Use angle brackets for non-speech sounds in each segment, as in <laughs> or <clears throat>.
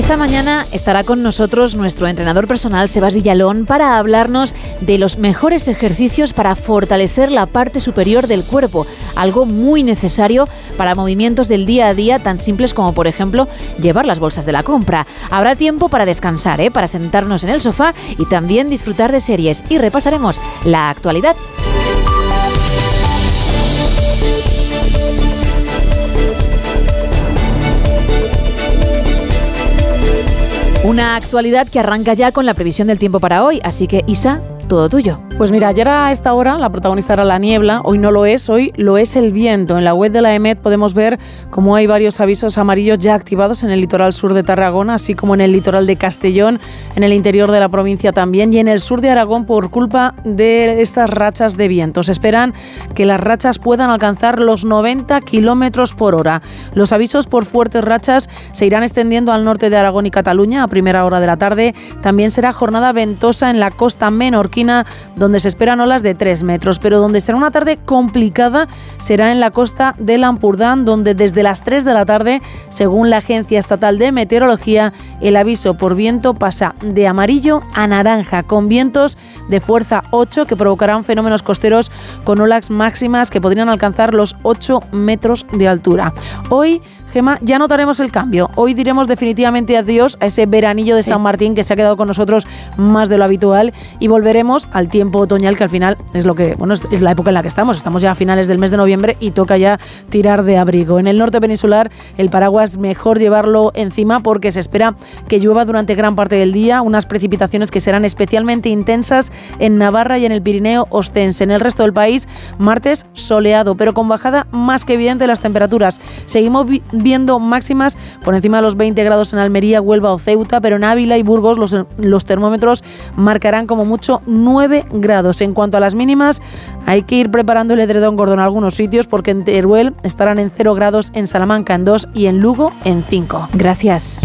Esta mañana estará con nosotros nuestro entrenador personal, Sebas Villalón, para hablarnos de los mejores ejercicios para fortalecer la parte superior del cuerpo, algo muy necesario para movimientos del día a día tan simples como, por ejemplo, llevar las bolsas de la compra. Habrá tiempo para descansar, ¿eh? para sentarnos en el sofá y también disfrutar de series. Y repasaremos la actualidad. Una actualidad que arranca ya con la previsión del tiempo para hoy, así que Isa, todo tuyo. Pues mira, ayer a esta hora la protagonista era la niebla, hoy no lo es, hoy lo es el viento. En la web de la EMET podemos ver cómo hay varios avisos amarillos ya activados en el litoral sur de Tarragona, así como en el litoral de Castellón, en el interior de la provincia también y en el sur de Aragón por culpa de estas rachas de viento. Se esperan que las rachas puedan alcanzar los 90 kilómetros por hora. Los avisos por fuertes rachas se irán extendiendo al norte de Aragón y Cataluña a primera hora de la tarde. También será jornada ventosa en la costa menorquina donde se esperan olas de 3 metros, pero donde será una tarde complicada será en la costa de Lampurdán, donde desde las 3 de la tarde, según la Agencia Estatal de Meteorología, el aviso por viento pasa de amarillo a naranja, con vientos de fuerza 8 que provocarán fenómenos costeros con olas máximas que podrían alcanzar los 8 metros de altura. Hoy Gema, ya notaremos el cambio. Hoy diremos definitivamente adiós a ese veranillo de San Martín que se ha quedado con nosotros más de lo habitual y volveremos al tiempo otoñal que al final es lo que, bueno, es la época en la que estamos. Estamos ya a finales del mes de noviembre y toca ya tirar de abrigo. En el norte peninsular el paraguas mejor llevarlo encima porque se espera que llueva durante gran parte del día, unas precipitaciones que serán especialmente intensas en Navarra y en el Pirineo Ostense. En el resto del país, martes soleado, pero con bajada más que evidente de las temperaturas. Seguimos viendo máximas por encima de los 20 grados en Almería, Huelva o Ceuta, pero en Ávila y Burgos los, los termómetros marcarán como mucho 9 grados. En cuanto a las mínimas, hay que ir preparando el edredón gordo en algunos sitios porque en Teruel estarán en 0 grados, en Salamanca en 2 y en Lugo en 5. Gracias.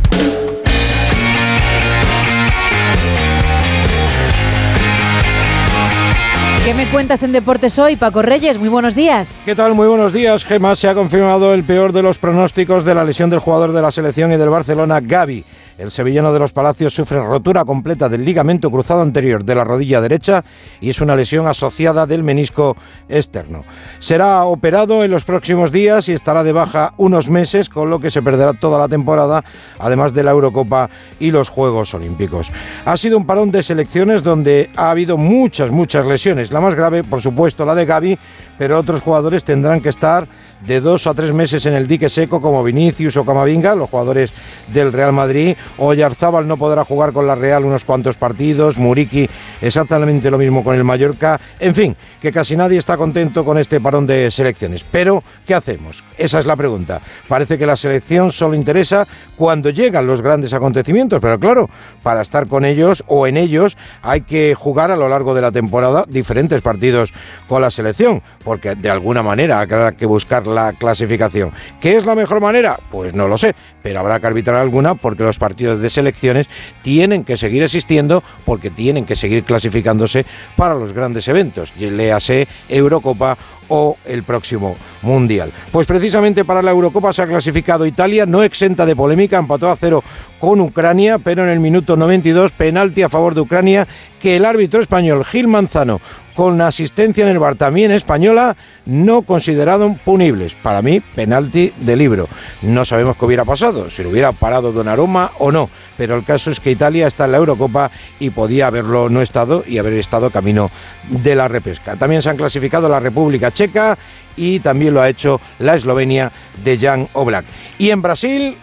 ¿Qué me cuentas en Deportes hoy, Paco Reyes? Muy buenos días. ¿Qué tal? Muy buenos días, Gemma. Se ha confirmado el peor de los pronósticos de la lesión del jugador de la selección y del Barcelona, Gaby. El sevillano de los Palacios sufre rotura completa del ligamento cruzado anterior de la rodilla derecha y es una lesión asociada del menisco externo. Será operado en los próximos días y estará de baja unos meses, con lo que se perderá toda la temporada, además de la Eurocopa y los Juegos Olímpicos. Ha sido un parón de selecciones donde ha habido muchas, muchas lesiones. La más grave, por supuesto, la de Gaby, pero otros jugadores tendrán que estar de dos a tres meses en el dique seco como Vinicius o Camavinga, los jugadores del Real Madrid. Oyarzábal no podrá jugar con la Real unos cuantos partidos, Muriki exactamente lo mismo con el Mallorca. En fin, que casi nadie está contento con este parón de selecciones. Pero, ¿qué hacemos? Esa es la pregunta. Parece que la selección solo interesa cuando llegan los grandes acontecimientos, pero claro, para estar con ellos o en ellos hay que jugar a lo largo de la temporada diferentes partidos con la selección, porque de alguna manera habrá que buscar la clasificación. ¿Qué es la mejor manera? Pues no lo sé, pero habrá que arbitrar alguna porque los partidos de selecciones tienen que seguir existiendo porque tienen que seguir clasificándose para los grandes eventos, léase Eurocopa o el próximo Mundial. Pues precisamente para la Eurocopa se ha clasificado Italia, no exenta de polémica, empató a cero con Ucrania, pero en el minuto 92 penalti a favor de Ucrania que el árbitro español Gil Manzano con asistencia en el bar también española, no consideraron punibles. Para mí, penalti de libro. No sabemos qué hubiera pasado, si lo hubiera parado Donnarumma o no, pero el caso es que Italia está en la Eurocopa y podía haberlo no estado y haber estado camino de la repesca. También se han clasificado la República Checa y también lo ha hecho la Eslovenia de Jan Oblak. Y en Brasil,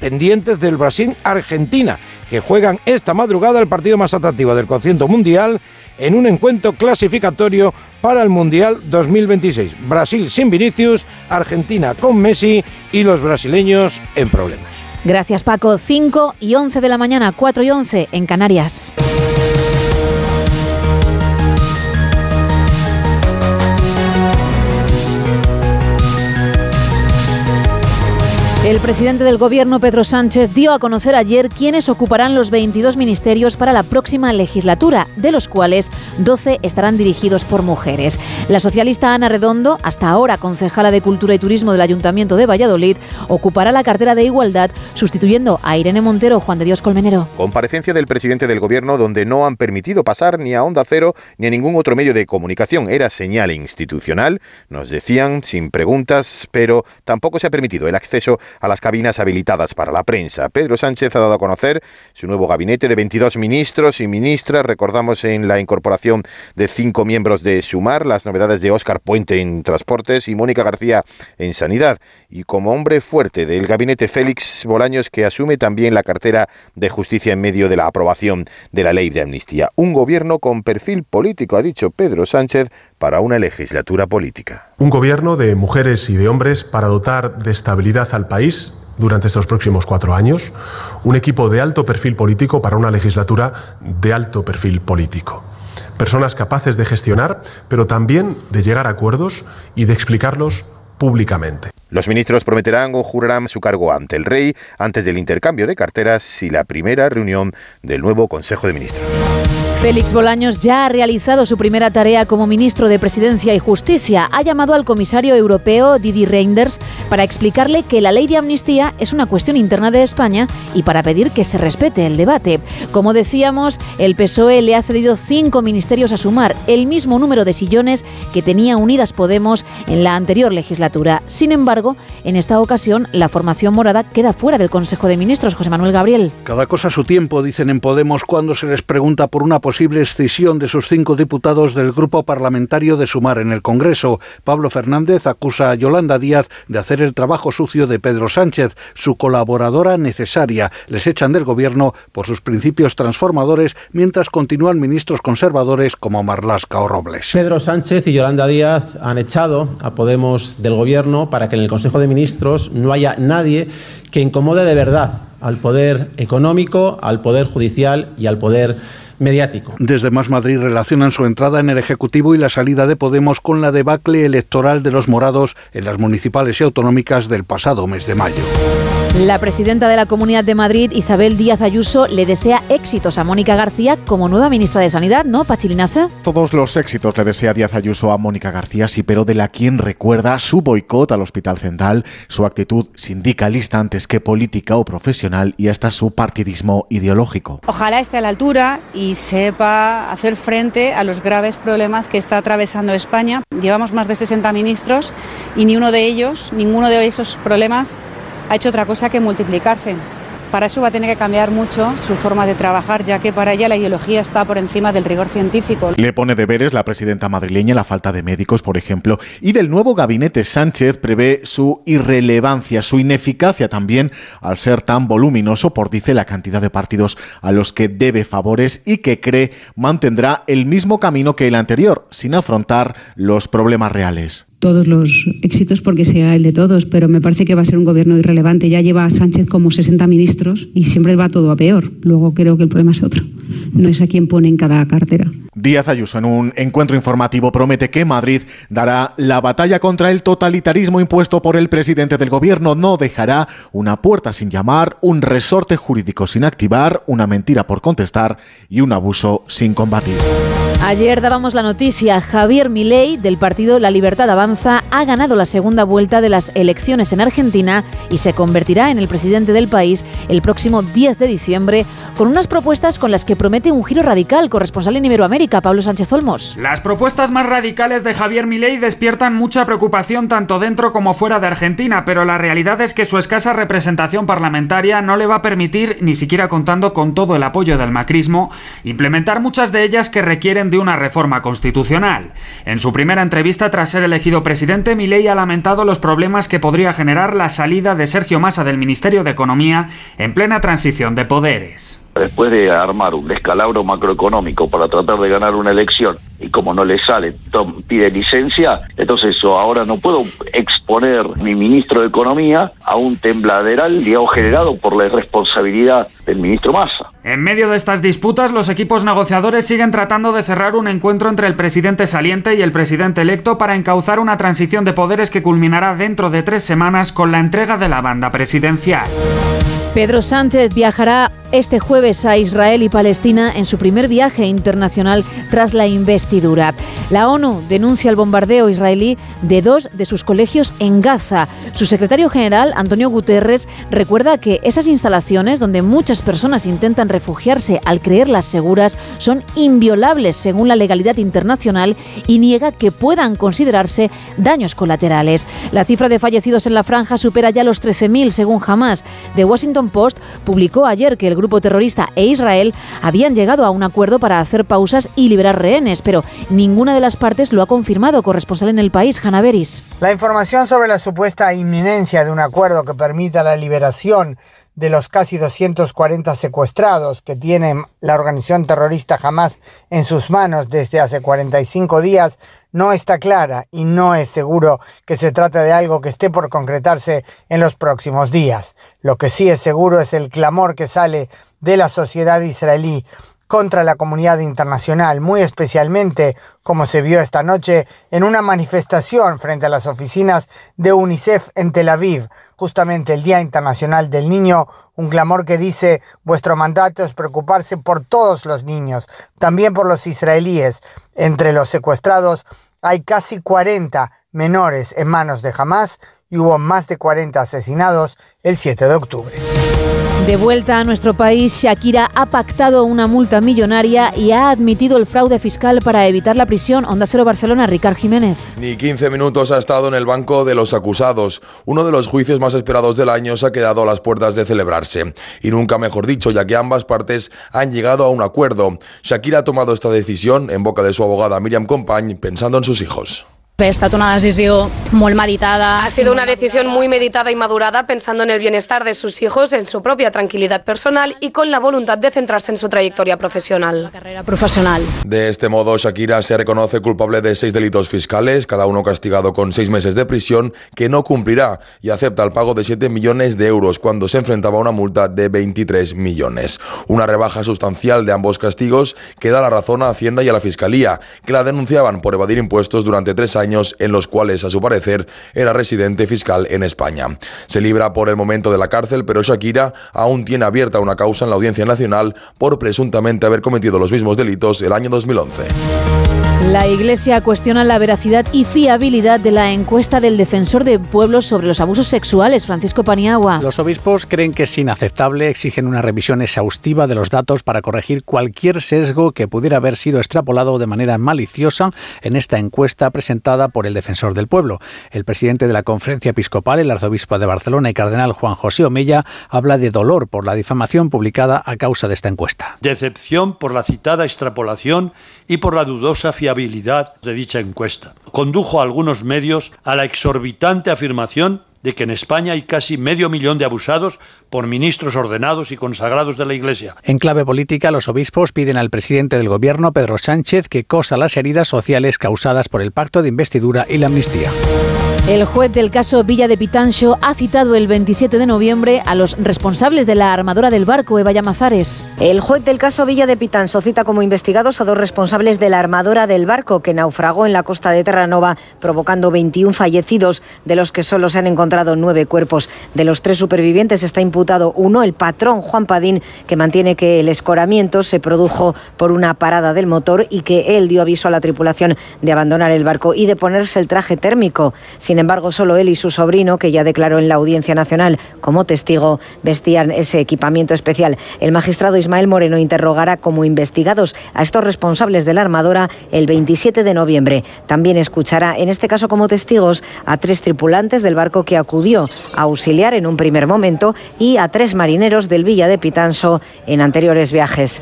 pendientes del Brasil-Argentina, que juegan esta madrugada el partido más atractivo del concierto mundial en un encuentro clasificatorio para el Mundial 2026. Brasil sin Vinicius, Argentina con Messi y los brasileños en problemas. Gracias Paco. 5 y 11 de la mañana, 4 y 11 en Canarias. El presidente del gobierno, Pedro Sánchez, dio a conocer ayer quiénes ocuparán los 22 ministerios para la próxima legislatura, de los cuales 12 estarán dirigidos por mujeres. La socialista Ana Redondo, hasta ahora concejala de Cultura y Turismo del Ayuntamiento de Valladolid, ocupará la cartera de Igualdad, sustituyendo a Irene Montero, Juan de Dios Colmenero. Comparecencia del presidente del gobierno donde no han permitido pasar ni a Onda Cero ni a ningún otro medio de comunicación. Era señal institucional, nos decían, sin preguntas, pero tampoco se ha permitido el acceso a las cabinas habilitadas para la prensa. Pedro Sánchez ha dado a conocer su nuevo gabinete de 22 ministros y ministras. Recordamos en la incorporación de cinco miembros de Sumar, las novedades de Óscar Puente en Transportes y Mónica García en Sanidad. Y como hombre fuerte del gabinete Félix Bolaños, que asume también la cartera de Justicia en medio de la aprobación de la ley de amnistía. Un gobierno con perfil político, ha dicho Pedro Sánchez, para una legislatura política. Un gobierno de mujeres y de hombres para dotar de estabilidad al país durante estos próximos cuatro años, un equipo de alto perfil político para una legislatura de alto perfil político. Personas capaces de gestionar, pero también de llegar a acuerdos y de explicarlos públicamente. Los ministros prometerán o jurarán su cargo ante el rey antes del intercambio de carteras y la primera reunión del nuevo Consejo de Ministros. Félix Bolaños ya ha realizado su primera tarea como ministro de Presidencia y Justicia. Ha llamado al comisario europeo Didi Reinders para explicarle que la ley de amnistía es una cuestión interna de España y para pedir que se respete el debate. Como decíamos, el PSOE le ha cedido cinco ministerios a sumar, el mismo número de sillones que tenía Unidas Podemos en la anterior legislatura. Sin embargo, en esta ocasión, la formación morada queda fuera del Consejo de Ministros. José Manuel Gabriel. Cada cosa a su tiempo, dicen en Podemos cuando se les pregunta por una posible escisión de sus cinco diputados del grupo parlamentario de Sumar en el Congreso. Pablo Fernández acusa a Yolanda Díaz de hacer el trabajo sucio de Pedro Sánchez, su colaboradora necesaria. Les echan del gobierno por sus principios transformadores mientras continúan ministros conservadores como Marlasca o Robles. Pedro Sánchez y Yolanda Díaz han echado a Podemos del gobierno para que en el Consejo de Ministros no haya nadie que incomode de verdad al poder económico, al poder judicial y al poder mediático. Desde Más Madrid relacionan su entrada en el Ejecutivo y la salida de Podemos con la debacle electoral de los morados en las municipales y autonómicas del pasado mes de mayo. La presidenta de la Comunidad de Madrid, Isabel Díaz Ayuso, le desea éxitos a Mónica García como nueva ministra de Sanidad, ¿no, Pachilinaza? Todos los éxitos le desea Díaz Ayuso a Mónica García, sí, pero de la quien recuerda su boicot al Hospital Central, su actitud sindicalista antes que política o profesional y hasta su partidismo ideológico. Ojalá esté a la altura y sepa hacer frente a los graves problemas que está atravesando España. Llevamos más de 60 ministros y ni uno de ellos, ninguno de esos problemas ha hecho otra cosa que multiplicarse. Para eso va a tener que cambiar mucho su forma de trabajar, ya que para ella la ideología está por encima del rigor científico. Le pone deberes la presidenta madrileña la falta de médicos, por ejemplo, y del nuevo gabinete Sánchez prevé su irrelevancia, su ineficacia también al ser tan voluminoso por dice la cantidad de partidos a los que debe favores y que cree mantendrá el mismo camino que el anterior, sin afrontar los problemas reales todos los éxitos porque sea el de todos, pero me parece que va a ser un gobierno irrelevante. Ya lleva a Sánchez como 60 ministros y siempre va todo a peor. Luego creo que el problema es otro. No es a quien pone en cada cartera. Díaz Ayuso en un encuentro informativo promete que Madrid dará la batalla contra el totalitarismo impuesto por el presidente del gobierno. No dejará una puerta sin llamar, un resorte jurídico sin activar, una mentira por contestar y un abuso sin combatir. Ayer dábamos la noticia, Javier Milei del partido La Libertad Avanza ha ganado la segunda vuelta de las elecciones en Argentina y se convertirá en el presidente del país el próximo 10 de diciembre con unas propuestas con las que promete un giro radical, corresponsal en Iberoamérica, Pablo Sánchez Olmos. Las propuestas más radicales de Javier Milei despiertan mucha preocupación tanto dentro como fuera de Argentina, pero la realidad es que su escasa representación parlamentaria no le va a permitir, ni siquiera contando con todo el apoyo del macrismo, implementar muchas de ellas que requieren de una reforma constitucional. En su primera entrevista tras ser elegido presidente, Milei ha lamentado los problemas que podría generar la salida de Sergio Massa del Ministerio de Economía en plena transición de poderes. Después de armar un descalabro macroeconómico para tratar de ganar una elección y como no le sale, pide licencia, entonces yo ahora no puedo exponer mi ministro de Economía a un tembladeral, digamos, generado por la irresponsabilidad del ministro Massa. En medio de estas disputas, los equipos negociadores siguen tratando de cerrar un encuentro entre el presidente saliente y el presidente electo para encauzar una transición de poderes que culminará dentro de tres semanas con la entrega de la banda presidencial. Pedro Sánchez viajará este jueves a Israel y Palestina en su primer viaje internacional tras la investidura. La ONU denuncia el bombardeo israelí de dos de sus colegios en Gaza. Su secretario general, Antonio Guterres, recuerda que esas instalaciones donde muchas personas intentan refugiarse al creerlas seguras son inviolables según la legalidad internacional y niega que puedan considerarse daños colaterales. La cifra de fallecidos en la franja supera ya los 13.000 según Hamas. The Washington Post publicó ayer que el grupo terrorista e Israel habían llegado a un acuerdo para hacer pausas y liberar rehenes, pero ninguna de las partes lo ha confirmado. Corresponsal en el país, Hanna Beris. La información sobre la supuesta inminencia de un acuerdo que permita la liberación de los casi 240 secuestrados que tiene la organización terrorista Hamas en sus manos desde hace 45 días no está clara y no es seguro que se trate de algo que esté por concretarse en los próximos días. Lo que sí es seguro es el clamor que sale de la sociedad israelí contra la comunidad internacional, muy especialmente como se vio esta noche en una manifestación frente a las oficinas de UNICEF en Tel Aviv, justamente el Día Internacional del Niño, un clamor que dice vuestro mandato es preocuparse por todos los niños, también por los israelíes. Entre los secuestrados hay casi 40 menores en manos de Hamas y hubo más de 40 asesinados el 7 de octubre. De vuelta a nuestro país, Shakira ha pactado una multa millonaria y ha admitido el fraude fiscal para evitar la prisión. Onda Cero Barcelona, Ricard Jiménez. Ni 15 minutos ha estado en el banco de los acusados. Uno de los juicios más esperados del año se ha quedado a las puertas de celebrarse. Y nunca mejor dicho, ya que ambas partes han llegado a un acuerdo. Shakira ha tomado esta decisión en boca de su abogada Miriam Compañ pensando en sus hijos. Ha estat una decisión muy meditada. Ha sido una decisión muy meditada y madurada pensando en el bienestar de sus hijos, en su propia tranquilidad personal y con la voluntad de centrarse en su trayectoria profesional. carrera profesional. De este modo, Shakira se reconoce culpable de seis delitos fiscales, cada uno castigado con seis meses de prisión, que no cumplirá y acepta el pago de 7 millones de euros cuando se enfrentaba a una multa de 23 millones. Una rebaja sustancial de ambos castigos que da la razón a Hacienda y a la Fiscalía, que la denunciaban por evadir impuestos durante tres años en los cuales, a su parecer, era residente fiscal en España. Se libra por el momento de la cárcel, pero Shakira aún tiene abierta una causa en la Audiencia Nacional por presuntamente haber cometido los mismos delitos el año 2011. La Iglesia cuestiona la veracidad y fiabilidad de la encuesta del defensor de pueblos sobre los abusos sexuales, Francisco Paniagua. Los obispos creen que es inaceptable, exigen una revisión exhaustiva de los datos para corregir cualquier sesgo que pudiera haber sido extrapolado de manera maliciosa en esta encuesta presentada por el defensor del pueblo. El presidente de la conferencia episcopal, el arzobispo de Barcelona y cardenal Juan José Omella, habla de dolor por la difamación publicada a causa de esta encuesta. Decepción por la citada extrapolación y por la dudosa fiabilidad de dicha encuesta. Condujo a algunos medios a la exorbitante afirmación de que en España hay casi medio millón de abusados por ministros ordenados y consagrados de la Iglesia. En clave política, los obispos piden al presidente del Gobierno, Pedro Sánchez, que cosa las heridas sociales causadas por el pacto de investidura y la amnistía. El juez del caso Villa de Pitancho ha citado el 27 de noviembre a los responsables de la armadora del barco, Eva Llamazares. El juez del caso Villa de Pitancho cita como investigados a dos responsables de la armadora del barco que naufragó en la costa de Terranova, provocando 21 fallecidos, de los que solo se han encontrado nueve cuerpos. De los tres supervivientes está imputado uno, el patrón Juan Padín, que mantiene que el escoramiento se produjo por una parada del motor y que él dio aviso a la tripulación de abandonar el barco y de ponerse el traje térmico. Sin embargo, solo él y su sobrino, que ya declaró en la Audiencia Nacional como testigo, vestían ese equipamiento especial. El magistrado Ismael Moreno interrogará como investigados a estos responsables de la armadora el 27 de noviembre. También escuchará, en este caso como testigos, a tres tripulantes del barco que acudió a auxiliar en un primer momento y a tres marineros del Villa de Pitanso en anteriores viajes.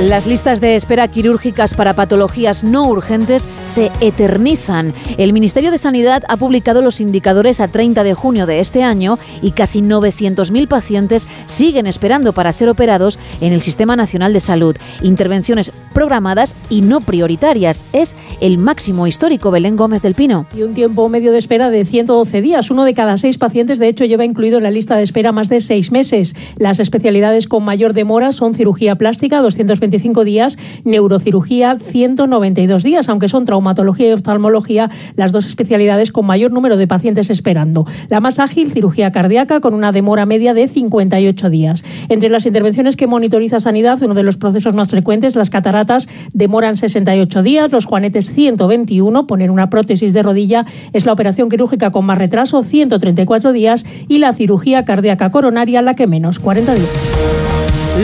Las listas de espera quirúrgicas para patologías no urgentes se eternizan. El Ministerio de Sanidad ha publicado los indicadores a 30 de junio de este año y casi 900.000 pacientes siguen esperando para ser operados en el Sistema Nacional de Salud. Intervenciones programadas y no prioritarias. Es el máximo histórico Belén Gómez del Pino. Y un tiempo medio de espera de 112 días. Uno de cada seis pacientes, de hecho, lleva incluido en la lista de espera más de seis meses. Las especialidades con mayor demora son cirugía plástica, 225 días, neurocirugía 192 días, aunque son traumatología y oftalmología las dos especialidades con mayor número de pacientes esperando. La más ágil, cirugía cardíaca, con una demora media de 58 días. Entre las intervenciones que monitoriza Sanidad, uno de los procesos más frecuentes, las cataratas, demoran 68 días, los juanetes 121, poner una prótesis de rodilla es la operación quirúrgica con más retraso, 134 días, y la cirugía cardíaca coronaria la que menos, 40 días.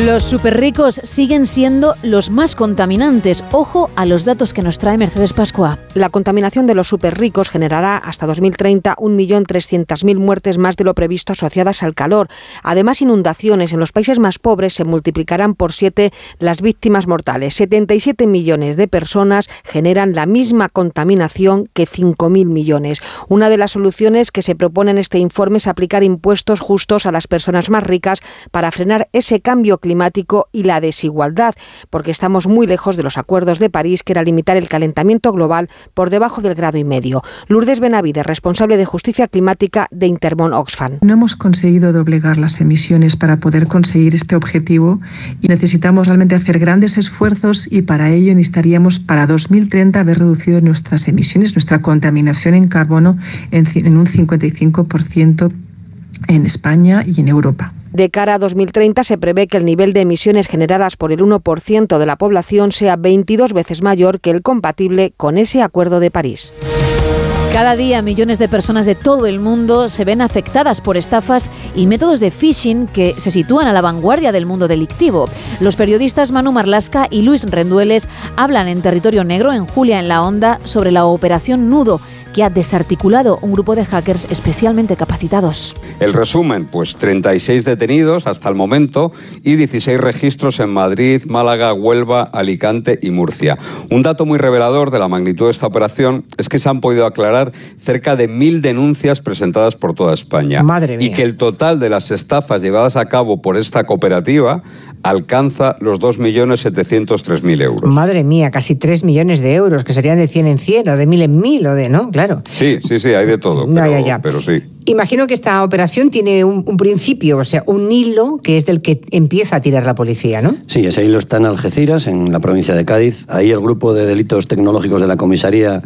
Los superricos siguen siendo los más contaminantes. Ojo a los datos que nos trae Mercedes Pascua. La contaminación de los superricos generará hasta 2030 1.300.000 muertes más de lo previsto asociadas al calor. Además, inundaciones en los países más pobres se multiplicarán por siete las víctimas mortales. 77 millones de personas generan la misma contaminación que 5.000 millones. Una de las soluciones que se propone en este informe es aplicar impuestos justos a las personas más ricas para frenar ese cambio climático y la desigualdad, porque estamos muy lejos de los acuerdos de París, que era limitar el calentamiento global por debajo del grado y medio. Lourdes Benavide, responsable de justicia climática de Intermon Oxfam. No hemos conseguido doblegar las emisiones para poder conseguir este objetivo y necesitamos realmente hacer grandes esfuerzos y para ello necesitaríamos para 2030 haber reducido nuestras emisiones, nuestra contaminación en carbono en, en un 55% en España y en Europa. De cara a 2030 se prevé que el nivel de emisiones generadas por el 1% de la población sea 22 veces mayor que el compatible con ese Acuerdo de París. Cada día millones de personas de todo el mundo se ven afectadas por estafas y métodos de phishing que se sitúan a la vanguardia del mundo delictivo. Los periodistas Manu Marlasca y Luis Rendueles hablan en Territorio Negro, en Julia en la Onda, sobre la operación Nudo que ha desarticulado un grupo de hackers especialmente capacitados. El resumen, pues 36 detenidos hasta el momento y 16 registros en Madrid, Málaga, Huelva, Alicante y Murcia. Un dato muy revelador de la magnitud de esta operación es que se han podido aclarar cerca de mil denuncias presentadas por toda España. Madre mía. Y que el total de las estafas llevadas a cabo por esta cooperativa alcanza los 2.703.000 euros. Madre mía, casi 3 millones de euros, que serían de 100 en 100 o de 1000 en 1000 o de, ¿no? Claro. Sí, sí, sí, hay de todo, No, pero, ya, ya. pero sí. Imagino que esta operación tiene un, un principio, o sea, un hilo que es del que empieza a tirar la policía, ¿no? Sí, ese hilo está en Algeciras, en la provincia de Cádiz. Ahí el grupo de delitos tecnológicos de la comisaría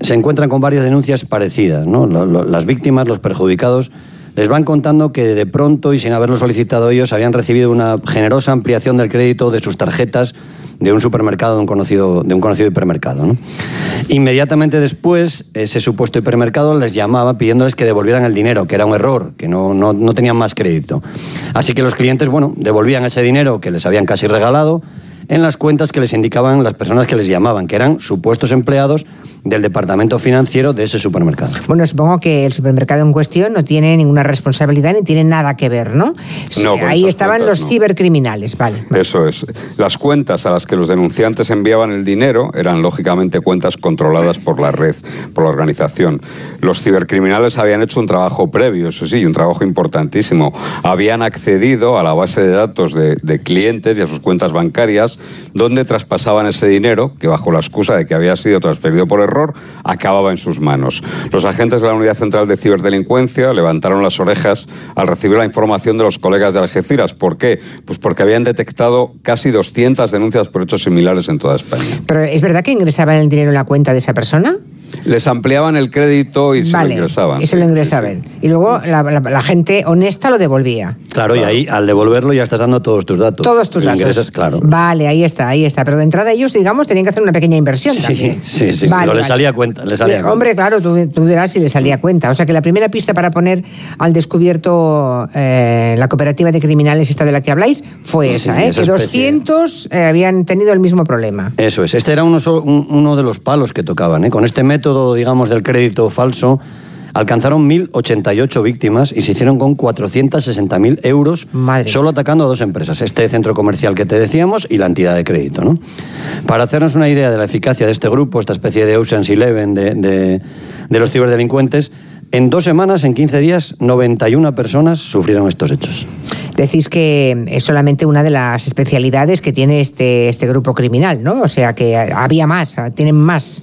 se encuentran con varias denuncias parecidas. ¿no? Las víctimas, los perjudicados, les van contando que de pronto y sin haberlo solicitado ellos habían recibido una generosa ampliación del crédito de sus tarjetas de un supermercado, de un conocido, de un conocido hipermercado. ¿no? Inmediatamente después, ese supuesto hipermercado les llamaba pidiéndoles que devolvieran el dinero, que era un error, que no, no, no tenían más crédito. Así que los clientes, bueno, devolvían ese dinero que les habían casi regalado en las cuentas que les indicaban las personas que les llamaban, que eran supuestos empleados del departamento financiero de ese supermercado. Bueno, supongo que el supermercado en cuestión no tiene ninguna responsabilidad ni tiene nada que ver, ¿no? No, Ahí estaban cuentas, los no. cibercriminales, vale. Eso es. Las cuentas a las que los denunciantes enviaban el dinero eran lógicamente cuentas controladas por la red, por la organización. Los cibercriminales habían hecho un trabajo previo, eso sí, un trabajo importantísimo. Habían accedido a la base de datos de, de clientes y a sus cuentas bancarias, donde traspasaban ese dinero, que bajo la excusa de que había sido transferido por error, acababa en sus manos. Los agentes de la Unidad Central de Ciberdelincuencia levantaron las orejas al recibir la información de los colegas de Algeciras. ¿Por qué? Pues porque habían detectado casi 200 denuncias por hechos similares en toda España. Pero ¿es verdad que ingresaban el dinero en la cuenta de esa persona? Les ampliaban el crédito y se lo ingresaban. y se lo ingresaban. Y luego la, la- la gente honesta lo devolvía. Claro, y ahí al devolverlo ya estás dando todos tus datos. Todos tus datos. ingresas, claro. Vale, ahí está, ahí está. Pero de entrada ellos, digamos, tenían que hacer una pequeña inversión también. Sí, sí, Vale, pero le vale. salía cuenta. Salía. Hombre, claro, tú, tú dirás si le salía cuenta. O sea que la primera pista para poner al descubierto eh, la cooperativa de criminales, esta de la que habláis, fue Sí, esa, ¿eh? esa que especie. 200 eh, habían tenido el mismo problema. Eso es. Este era uno de los palos que tocaban. ¿eh? Con este método, digamos, del crédito falso, alcanzaron 1.088 víctimas y se hicieron con 460.000 euros solo atacando a dos empresas, este centro comercial que te decíamos y la entidad de crédito. ¿no? Para hacernos una idea de la eficacia de este grupo, esta especie de Ocean's Eleven de, de, de los ciberdelincuentes, en dos semanas, en 15 días, 91 personas sufrieron estos hechos. Decís que es solamente una de las especialidades que tiene este, este grupo criminal, ¿no? O sea que había más, tienen más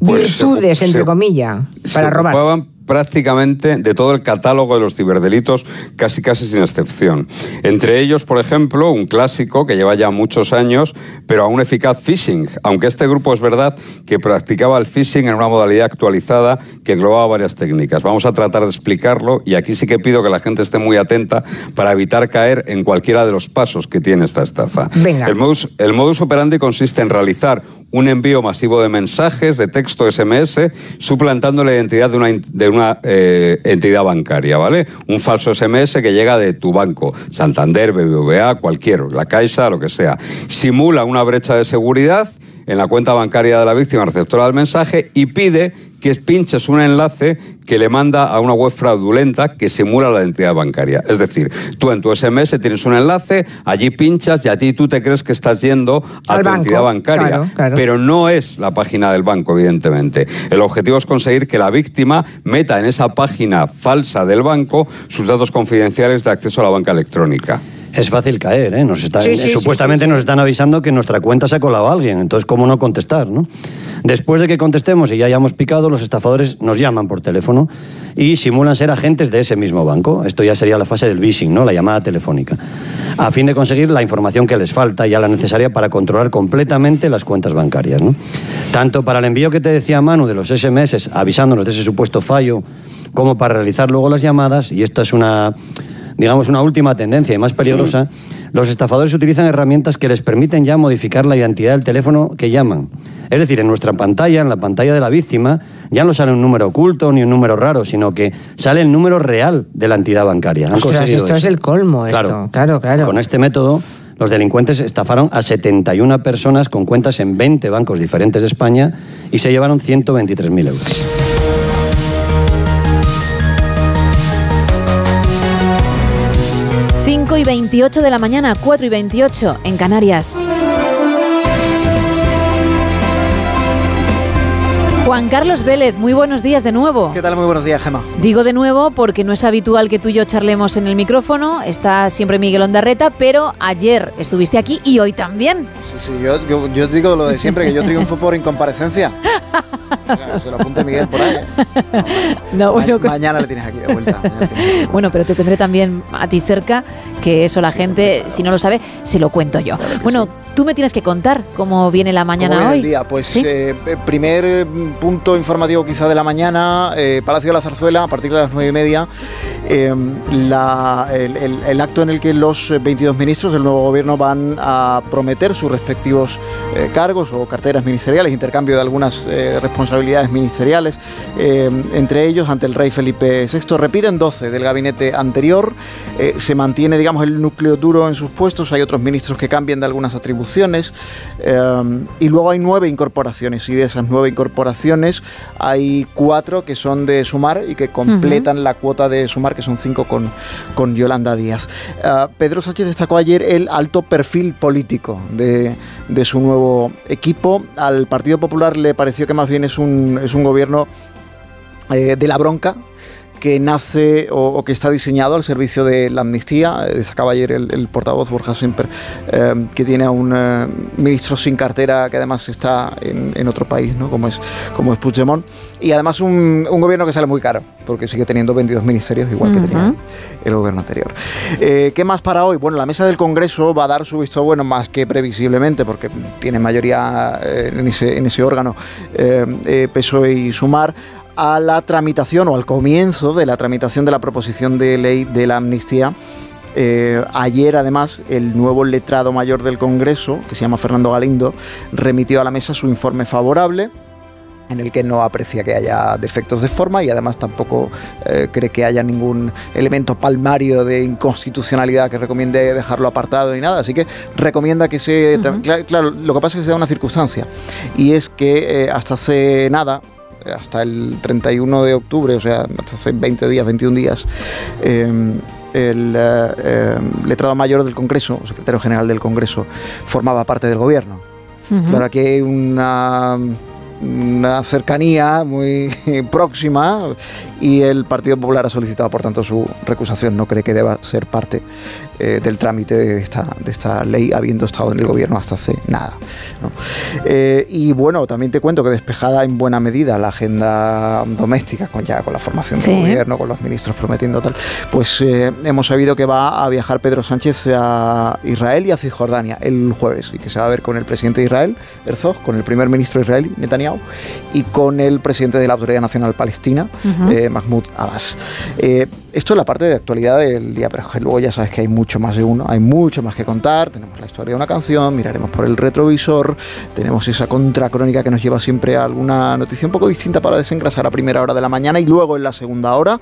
virtudes, se- entre se- comillas, se para robar. ocupaban prácticamente de todo el catálogo de los ciberdelitos, casi casi sin excepción. Entre ellos, por ejemplo, un clásico que lleva ya muchos años, pero aún eficaz phishing, aunque este grupo es verdad que practicaba el phishing en una modalidad actualizada que englobaba varias técnicas. Vamos a tratar de explicarlo y aquí sí que pido que la gente esté muy atenta para evitar caer en cualquiera de los pasos que tiene esta estafa. Venga. El modus, el modus operandi consiste en realizar un envío masivo de mensajes de texto SMS suplantando la identidad de una, de una eh, entidad bancaria, ¿vale? Un falso SMS que llega de tu banco, Santander, BBVA, cualquier, la Caixa, lo que sea. Simula una brecha de seguridad en la cuenta bancaria de la víctima receptora del mensaje y pide que pinches un enlace que le manda a una web fraudulenta que simula la identidad bancaria. Es decir, tú en tu SMS tienes un enlace, allí pinchas y a ti tú te crees que estás yendo a Al tu banco, entidad bancaria. claro, claro. Pero no es la página del banco, evidentemente. El objetivo es conseguir que la víctima meta en esa página falsa del banco sus datos confidenciales de acceso a la banca electrónica. Es fácil caer, ¿eh? Nos está- Sí, sí, sí, supuestamente sí, nos están avisando que en nuestra cuenta se ha colado alguien, entonces ¿cómo no contestar? ¿no? Después de que contestemos y ya hayamos picado, los estafadores nos llaman por teléfono y simulan ser agentes de ese mismo banco. Esto ya sería la fase del phishing, ¿no? la llamada telefónica, a fin de conseguir la información que les falta, ya la necesaria para controlar completamente las cuentas bancarias. ¿no? Tanto para el envío que te decía Manu de los SMS avisándonos de ese supuesto fallo, como para realizar luego las llamadas, y esta es una digamos, una última tendencia y más peligrosa, los estafadores utilizan herramientas que les permiten ya modificar la identidad del teléfono que llaman. Es decir, en nuestra pantalla, en la pantalla de la víctima, ya no sale un número oculto ni un número raro, sino que sale el número real de la entidad bancaria. Han Ostras, esto es el colmo, esto. Claro, claro. Con este método, los delincuentes estafaron a 71 personas con cuentas en 20 bancos diferentes de España y se llevaron 123.000 euros. Y 28 de la mañana, 4 y 28 en Canarias. Juan Carlos Vélez, muy buenos días de nuevo. ¿Qué tal? Muy buenos días, Gema. Digo de nuevo porque no es habitual que tú y yo charlemos en el micrófono, está siempre Miguel Ondarreta, pero ayer estuviste aquí y hoy también. Sí, sí, yo, yo, yo digo lo de siempre, que yo triunfo por incomparecencia. <laughs> Claro, se lo apunte Miguel por ahí. <laughs> No, bueno, Ma- mañana le tienes aquí de vuelta. Bueno, pero te tendré también a ti cerca, que eso la gente, si no lo sabe, se lo cuento yo. bueno, tú me tienes que contar cómo viene la mañana ¿Cómo viene hoy. el día? Pues ¿Sí? eh, eh, primer eh, punto informativo quizá de la mañana, eh, Palacio de la Zarzuela, a partir de las nueve y media, eh, la- el, el- el acto en el que los eh, 22 ministros del nuevo gobierno van a prometer sus respectivos eh, cargos o carteras ministeriales, intercambio de algunas eh, responsabilidades ministeriales, eh, entre ellos ante el rey Felipe VI. Repiten 12 del gabinete anterior, eh, se mantiene digamos el núcleo duro en sus puestos, hay otros ministros que cambian de algunas atribuciones eh, y luego hay nueve incorporaciones y de esas nueve incorporaciones hay cuatro que son de sumar y que completan la cuota de sumar que son cinco con, con Yolanda Díaz. Ah, Pedro Sánchez destacó ayer el alto perfil político de, de su nuevo equipo. Al Partido Popular le pareció que más bien es un, es un gobierno eh, de la bronca que nace o, o que está diseñado al servicio de la amnistía. Eh, Destacaba ayer el, el portavoz Borja Semper, eh, que tiene a un eh, ministro sin cartera que además está en, en otro país, ¿no? como, es, como es Puigdemont. Y además un, un gobierno que sale muy caro, porque sigue teniendo 22 ministerios, igual que tenía el gobierno anterior. Eh, ¿Qué más para hoy? Bueno, la mesa del Congreso va a dar su visto bueno más que previsiblemente, porque tiene mayoría en, ese, en ese órgano PSOE y Sumar, a la tramitación o al comienzo de la tramitación de la proposición de ley de la amnistía. Eh, ayer, además, el nuevo letrado mayor del Congreso, que se llama Fernando Galindo, remitió a la mesa su informe favorable en el que no aprecia que haya defectos de forma y además tampoco eh, cree que haya ningún elemento palmario de inconstitucionalidad que recomiende dejarlo apartado ni nada. Así que recomienda que se... Claro, lo que pasa es que se da una circunstancia y es que eh, hasta hace nada hasta el 31 de octubre, o sea, hasta hace 20 días, 21 días, eh, el eh, eh, letrado mayor del Congreso, secretario general del Congreso, formaba parte del gobierno. Ujú. Claro, aquí hay una, una cercanía muy <laughs> próxima y el Partido Popular ha solicitado, por tanto, su recusación. No cree que deba ser parte eh, del trámite de esta, de esta ley, habiendo estado en el gobierno hasta hace nada. ¿no? Eh, y bueno, también te cuento que despejada en buena medida la agenda doméstica, con ya con la formación Sí. del gobierno, con los ministros prometiendo tal, pues eh, hemos sabido que va a viajar Pedro Sánchez a Israel y a Cisjordania el jueves y que se va a ver con el presidente de Israel, Herzog, con el primer ministro israelí, Netanyahu, y con el presidente de la Autoridad Nacional Palestina, eh, Mahmoud Abbas. Eh, esto es la parte de actualidad del día, pero luego ya sabes que hay mucho más de uno, hay mucho más que contar. Tenemos la historia de una canción, miraremos por el retrovisor, tenemos esa contracrónica que nos lleva siempre a alguna noticia un poco distinta para desengrasar a primera hora de la mañana y luego en la segunda hora.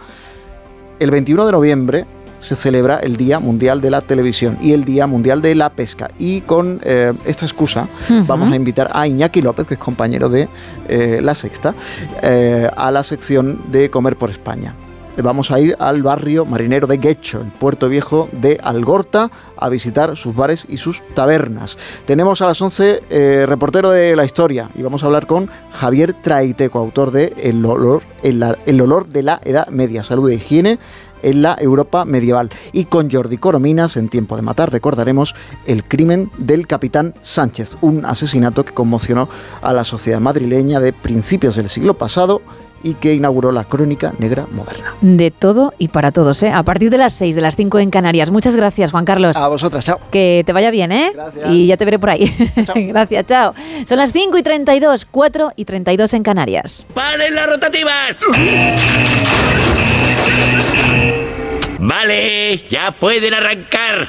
El 21 de noviembre se celebra el Día Mundial de la Televisión y el Día Mundial de la Pesca. Y con eh, esta excusa vamos a invitar a Iñaki López, que es compañero de eh, La Sexta, eh, a la sección de Comer por España. Vamos a ir al barrio marinero de Guecho, el puerto viejo de Algorta, a visitar sus bares y sus tabernas. Tenemos a las 11 eh, reportero de la historia y vamos a hablar con Javier Traiteco, autor de El olor, el, el olor de la Edad Media, salud e higiene en la Europa medieval. Y con Jordi Corominas, en Tiempo de Matar, recordaremos el crimen del capitán Sánchez, un asesinato que conmocionó a la sociedad madrileña de principios del siglo pasado y que inauguró la crónica negra moderna. De todo y para todos, ¿eh? A partir de las 6, de las 5 en Canarias. Muchas gracias, Juan Carlos. A vosotras, chao. Que te vaya bien, ¿eh? Gracias. Y ya te veré por ahí. <laughs> gracias, chao. Son las 5 y 32, 4 y 32 en Canarias. ¡Paren las rotativas! Vale, ya pueden arrancar.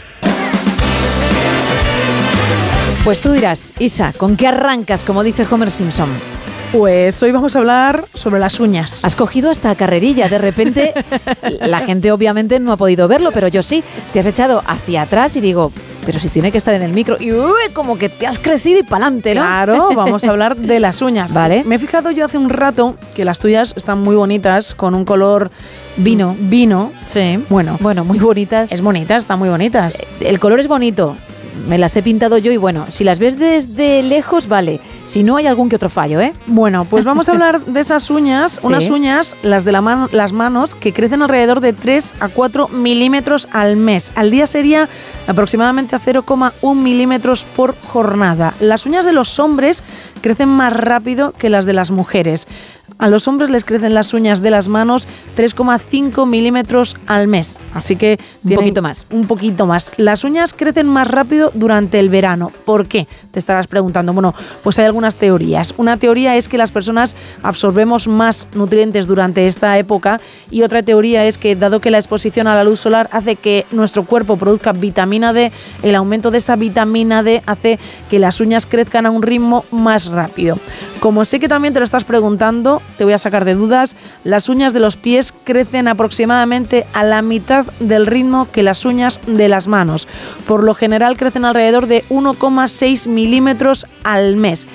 Pues tú dirás, Isa, ¿con qué arrancas, como dice Homer Simpson? Pues hoy vamos a hablar sobre las uñas. Has cogido hasta carrerilla, de repente <laughs> la gente obviamente no ha podido verlo, pero yo sí. Te has echado hacia atrás y digo, pero si tiene que estar en el micro. Y uy, como que te has crecido y pa'lante, ¿no? Claro, vamos a hablar de las uñas. <laughs> Vale. Me he fijado yo hace un rato que las tuyas están muy bonitas, con un color Vino. Vino. Sí. Bueno. Bueno, muy bonitas. Es bonitas, están muy bonitas. El color es bonito. Me las he pintado yo y bueno, si las ves desde lejos, vale. Si no, hay algún que otro fallo, ¿eh? Bueno, pues vamos a hablar de esas uñas, <laughs> Sí. unas uñas, las de la mano, las manos, que crecen alrededor de 3 a 4 milímetros al mes. Al día sería aproximadamente a 0,1 milímetros por jornada. Las uñas de los hombres crecen más rápido que las de las mujeres. A los hombres les crecen las uñas de las manos 3,5 milímetros al mes. Así que Un poquito más. Un poquito más. Las uñas crecen más rápido durante el verano. ¿Por qué? Te estarás preguntando. Bueno, pues hay algunas teorías. Una teoría es que las personas absorbemos más nutrientes durante esta época y otra teoría es que dado que la exposición a la luz solar hace que nuestro cuerpo produzca vitamina D, el aumento de esa vitamina D hace que las uñas crezcan a un ritmo más rápido. Como sé que también te lo estás preguntando, te voy a sacar de dudas, las uñas de los pies crecen aproximadamente a la mitad del ritmo que las uñas de las manos. Por lo general crecen alrededor de 1,6 milímetros al mes.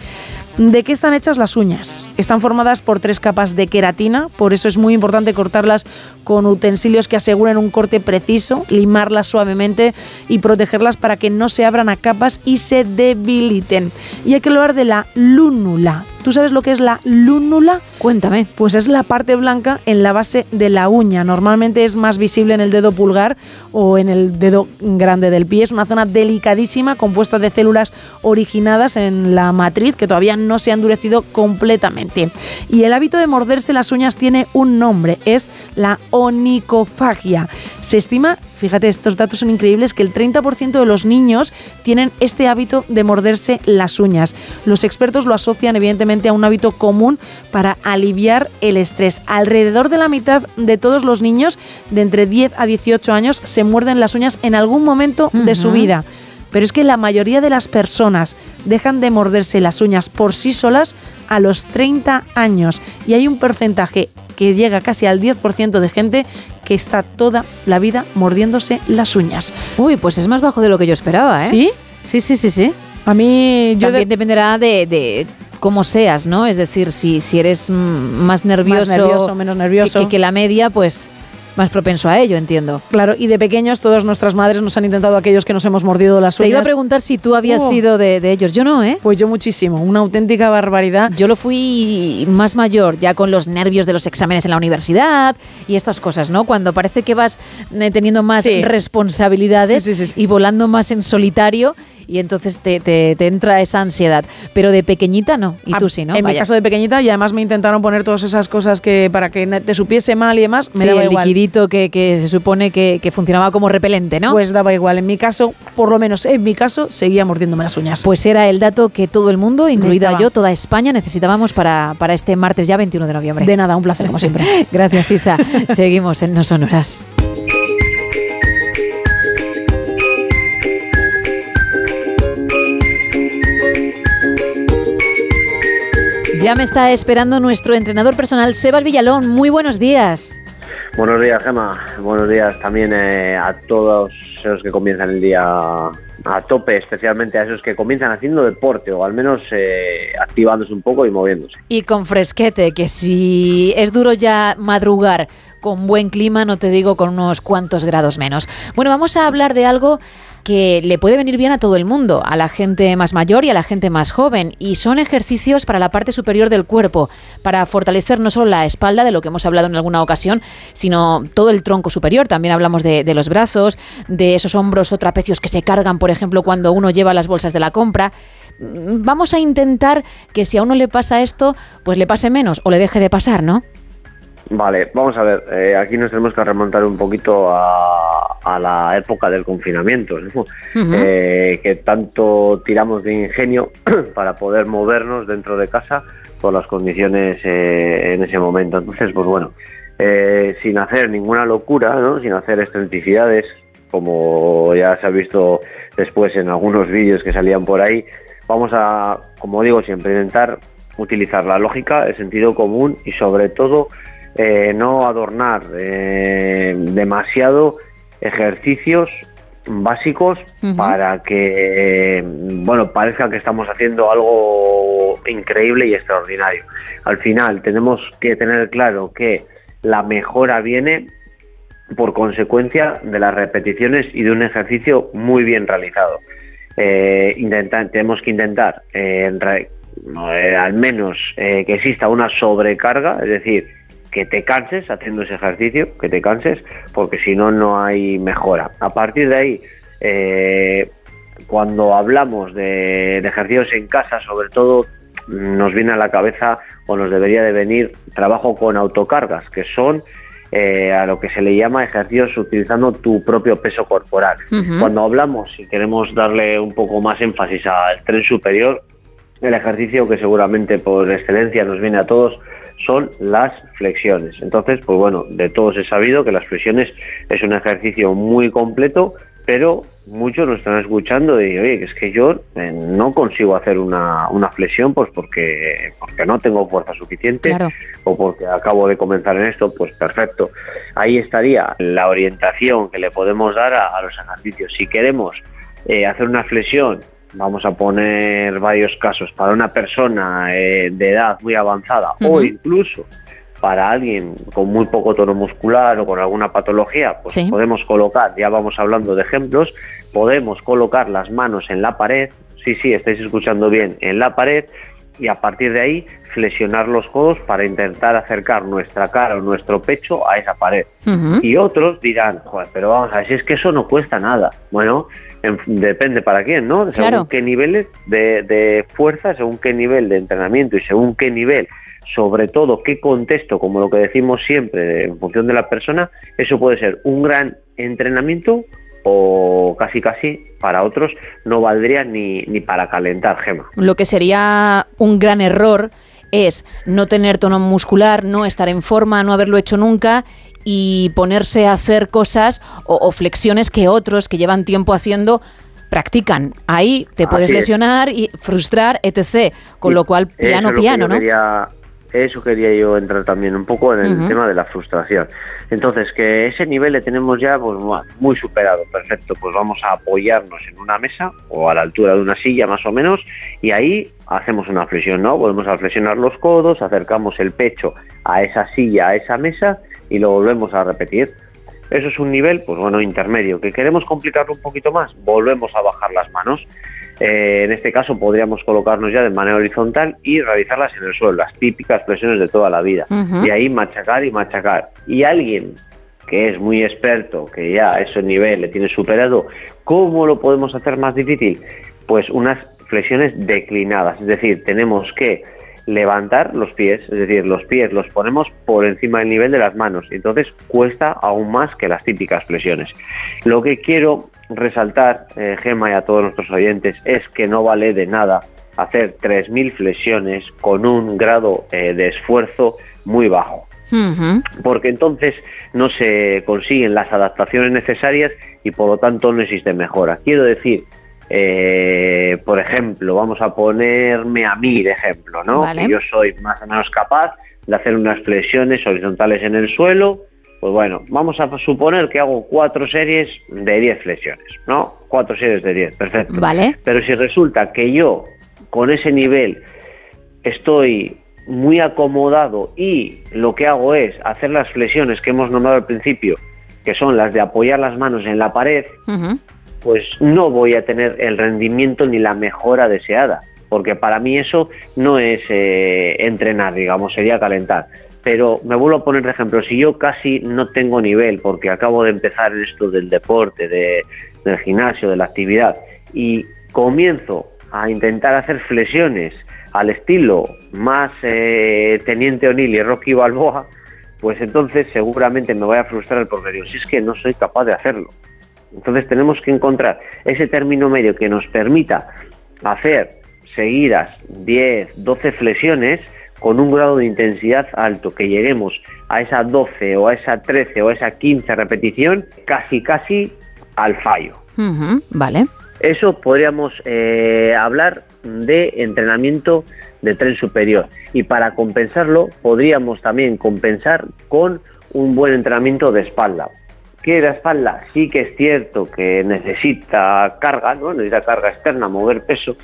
¿De qué están hechas las uñas? Están formadas por tres capas de queratina, por eso es muy importante cortarlas con utensilios que aseguren un corte preciso, limarlas suavemente y protegerlas para que no se abran a capas y se debiliten. Y hay que hablar de la lúnula. ¿Tú sabes lo que es la lúnula? Cuéntame. Pues es la parte blanca en la base de la uña. Normalmente es más visible en el dedo pulgar o en el dedo grande del pie. Es una zona delicadísima compuesta de células originadas en la matriz que todavía no se ha endurecido completamente. Y el hábito de morderse las uñas tiene un nombre, es la onicofagia. Se estima, fíjate, estos datos son increíbles, que el 30% de los niños tienen este hábito de morderse las uñas. Los expertos lo asocian evidentemente a un hábito común para aliviar el estrés. Alrededor de la mitad de todos los niños de entre 10 a 18 años se muerden las uñas en algún momento de su vida. Pero es que la mayoría de las personas dejan de morderse las uñas por sí solas a los 30 años. Y hay un porcentaje que llega casi al 10% de gente que está toda la vida mordiéndose las uñas. Uy, pues es más bajo de lo que yo esperaba, ¿eh? ¿Sí? Sí, sí, sí, sí. A mí yo También dependerá de, de cómo seas, ¿no? Es decir, si, si eres mm, más nervioso, Más nervioso, menos nervioso. Que, que la media, pues más propenso a ello, entiendo. Claro, y de pequeños todas nuestras madres nos han intentado aquellos que nos hemos mordido las uñas. Te iba a preguntar si tú habías Oh. sido de, de ellos. Yo no, ¿eh? Pues yo muchísimo, una auténtica barbaridad. Yo lo fui más mayor, ya con los nervios de los exámenes en la universidad y estas cosas, ¿no? Cuando parece que vas eh, teniendo más Sí. responsabilidades y volando más en solitario y entonces te, te- te entra esa ansiedad. Pero de pequeñita no, y tú sí, ¿no? En mi caso de pequeñita y además me intentaron poner todas esas cosas que para que te supiese mal y demás, me Sí, daba el igual. liquidito que, que se supone que, que funcionaba como repelente, ¿no? Pues daba igual. En mi caso, por lo menos en mi caso, seguía mordiéndome las uñas. Pues era el dato que todo el mundo, incluida Necesitaba. yo, toda España, necesitábamos para, para este martes ya 21 de noviembre. De nada, un placer como siempre. <laughs> Gracias, Isa. <laughs> Seguimos en No Sonoras. Ya me está esperando nuestro entrenador personal, Sebas Villalón. Muy buenos días. Buenos días, Gema. Buenos días también eh, a todos esos que comienzan el día a tope, especialmente a esos que comienzan haciendo deporte o al menos eh, activándose un poco y moviéndose. Y con fresquete, que si es duro ya madrugar con buen clima, no te digo con unos cuantos grados menos. Bueno, vamos a hablar de algo que le puede venir bien a todo el mundo, a la gente más mayor y a la gente más joven, y son ejercicios para la parte superior del cuerpo, para fortalecer no solo la espalda, de lo que hemos hablado en alguna ocasión, sino todo el tronco superior. También hablamos de, los brazos, de esos hombros o trapecios que se cargan, por ejemplo, cuando uno lleva las bolsas de la compra. Mm, Vamos a intentar que si a uno le pasa esto, pues le pase menos o le deje de pasar, ¿no? Vale, vamos a ver, eh, aquí nos tenemos que remontar un poquito a, a la época del confinamiento, ¿no? Eh, que tanto tiramos de ingenio <clears throat> para poder movernos dentro de casa por las condiciones eh, en ese momento. Entonces, pues bueno, eh, sin hacer ninguna locura, ¿no? sin hacer excentricidades, como ya se ha visto después en algunos vídeos que salían por ahí, vamos a, como digo siempre, intentar utilizar la lógica, el sentido común y sobre todo eh, no adornar eh, demasiado ejercicios básicos para que bueno parezca que estamos haciendo algo increíble y extraordinario. Al final tenemos que tener claro que la mejora viene por consecuencia de las repeticiones y de un ejercicio muy bien realizado. Eh, tenemos que intentar eh, re- eh, al menos que exista una sobrecarga, es decir, que te canses haciendo ese ejercicio, que te canses, porque si no, no hay mejora. A partir de ahí, eh, cuando hablamos de, de ejercicios en casa, sobre todo nos viene a la cabeza o nos debería de venir trabajo con autocargas, que son eh, a lo que se le llama ejercicios utilizando tu propio peso corporal. Cuando hablamos y queremos darle un poco más énfasis al tren superior, el ejercicio que seguramente por excelencia nos viene a todos son las flexiones. Entonces, pues bueno, de todos he sabido que las flexiones es un ejercicio muy completo, pero muchos nos están escuchando y oye, que es que yo eh, no consigo hacer una, una flexión pues porque, porque no tengo fuerza suficiente Claro. o porque acabo de comenzar en esto, pues perfecto. Ahí estaría la orientación que le podemos dar a, a los ejercicios. Si queremos eh, hacer una flexión, vamos a poner varios casos para una persona eh, de edad muy avanzada o incluso para alguien con muy poco tono muscular o con alguna patología, pues Sí. podemos colocar, ya vamos hablando de ejemplos, podemos colocar las manos en la pared, sí, sí, estáis escuchando bien, en la pared y a partir de ahí flexionar los codos para intentar acercar nuestra cara o nuestro pecho a esa pared. Y otros dirán, joder, pero vamos a ver, si es que eso no cuesta nada. Bueno, en- depende para quién, ¿no? Según Claro. qué niveles de, de fuerza, según qué nivel de entrenamiento y según qué nivel, sobre todo qué contexto, como lo que decimos siempre, en función de la persona, eso puede ser un gran entrenamiento o casi casi para otros no valdría ni, ni para calentar, Gema. Lo que sería un gran error es no tener tono muscular, no estar en forma, no haberlo hecho nunca y ponerse a hacer cosas o, o flexiones que otros que llevan tiempo haciendo practican. Ahí te puedes lesionar y frustrar, etc. Con Y lo cual, piano, piano, ¿no? quería- Eso quería yo entrar también un poco en el tema de la frustración. Entonces, que ese nivel le tenemos ya pues, mu- muy superado. Perfecto, pues vamos a apoyarnos en una mesa o a la altura de una silla más o menos y ahí hacemos una flexión, ¿no? Volvemos a flexionar los codos, acercamos el pecho a esa silla, a esa mesa y lo volvemos a repetir. Eso es un nivel, pues bueno, intermedio. ¿Que queremos complicarlo un poquito más? Volvemos a bajar las manos. Eh, en este caso podríamos colocarnos ya de manera horizontal y realizarlas en el suelo, las típicas flexiones de toda la vida. Y ahí machacar y machacar. Y alguien que es muy experto, que ya ese nivel le tiene superado, ¿cómo lo podemos hacer más difícil? Pues unas flexiones declinadas, es decir, tenemos que levantar los pies, es decir, los pies los ponemos por encima del nivel de las manos, entonces cuesta aún más que las típicas flexiones. Lo que quiero resaltar, eh, Gema y a todos nuestros oyentes, es que no vale de nada hacer 3.000 flexiones con un grado eh, de esfuerzo muy bajo porque entonces no se consiguen las adaptaciones necesarias y por lo tanto no existe mejora. Quiero decir, eh, por ejemplo, vamos a ponerme a mí de ejemplo, ¿no? Vale. Que yo soy más o menos capaz de hacer unas flexiones horizontales en el suelo. Pues bueno, vamos a suponer que hago cuatro series de 10 flexiones, ¿no? Cuatro series de 10, perfecto. Vale. Pero si resulta que yo con ese nivel estoy muy acomodado y lo que hago es hacer las flexiones que hemos nombrado al principio, que son las de apoyar las manos en la pared, pues no voy a tener el rendimiento ni la mejora deseada, porque para mí eso no es eh, entrenar, digamos, sería calentar. Pero me vuelvo a poner de ejemplo, si yo casi no tengo nivel, porque acabo de empezar esto del deporte, de- del gimnasio, de la actividad, y comienzo a intentar hacer flexiones al estilo más eh, Teniente O'Neill y Rocky Balboa, pues entonces seguramente me voy a frustrar porque digo, si es que no soy capaz de hacerlo. Entonces tenemos que encontrar ese término medio que nos permita hacer seguidas 10, 12 flexiones con un grado de intensidad alto, que lleguemos a esa 12 o a esa 13 o a esa 15 repetición casi casi al fallo. Vale. Eso podríamos eh, hablar de entrenamiento de tren superior y para compensarlo podríamos también compensar con un buen entrenamiento de espalda. Que la espalda sí que es cierto que necesita carga, ¿no? necesita carga externa, mover peso,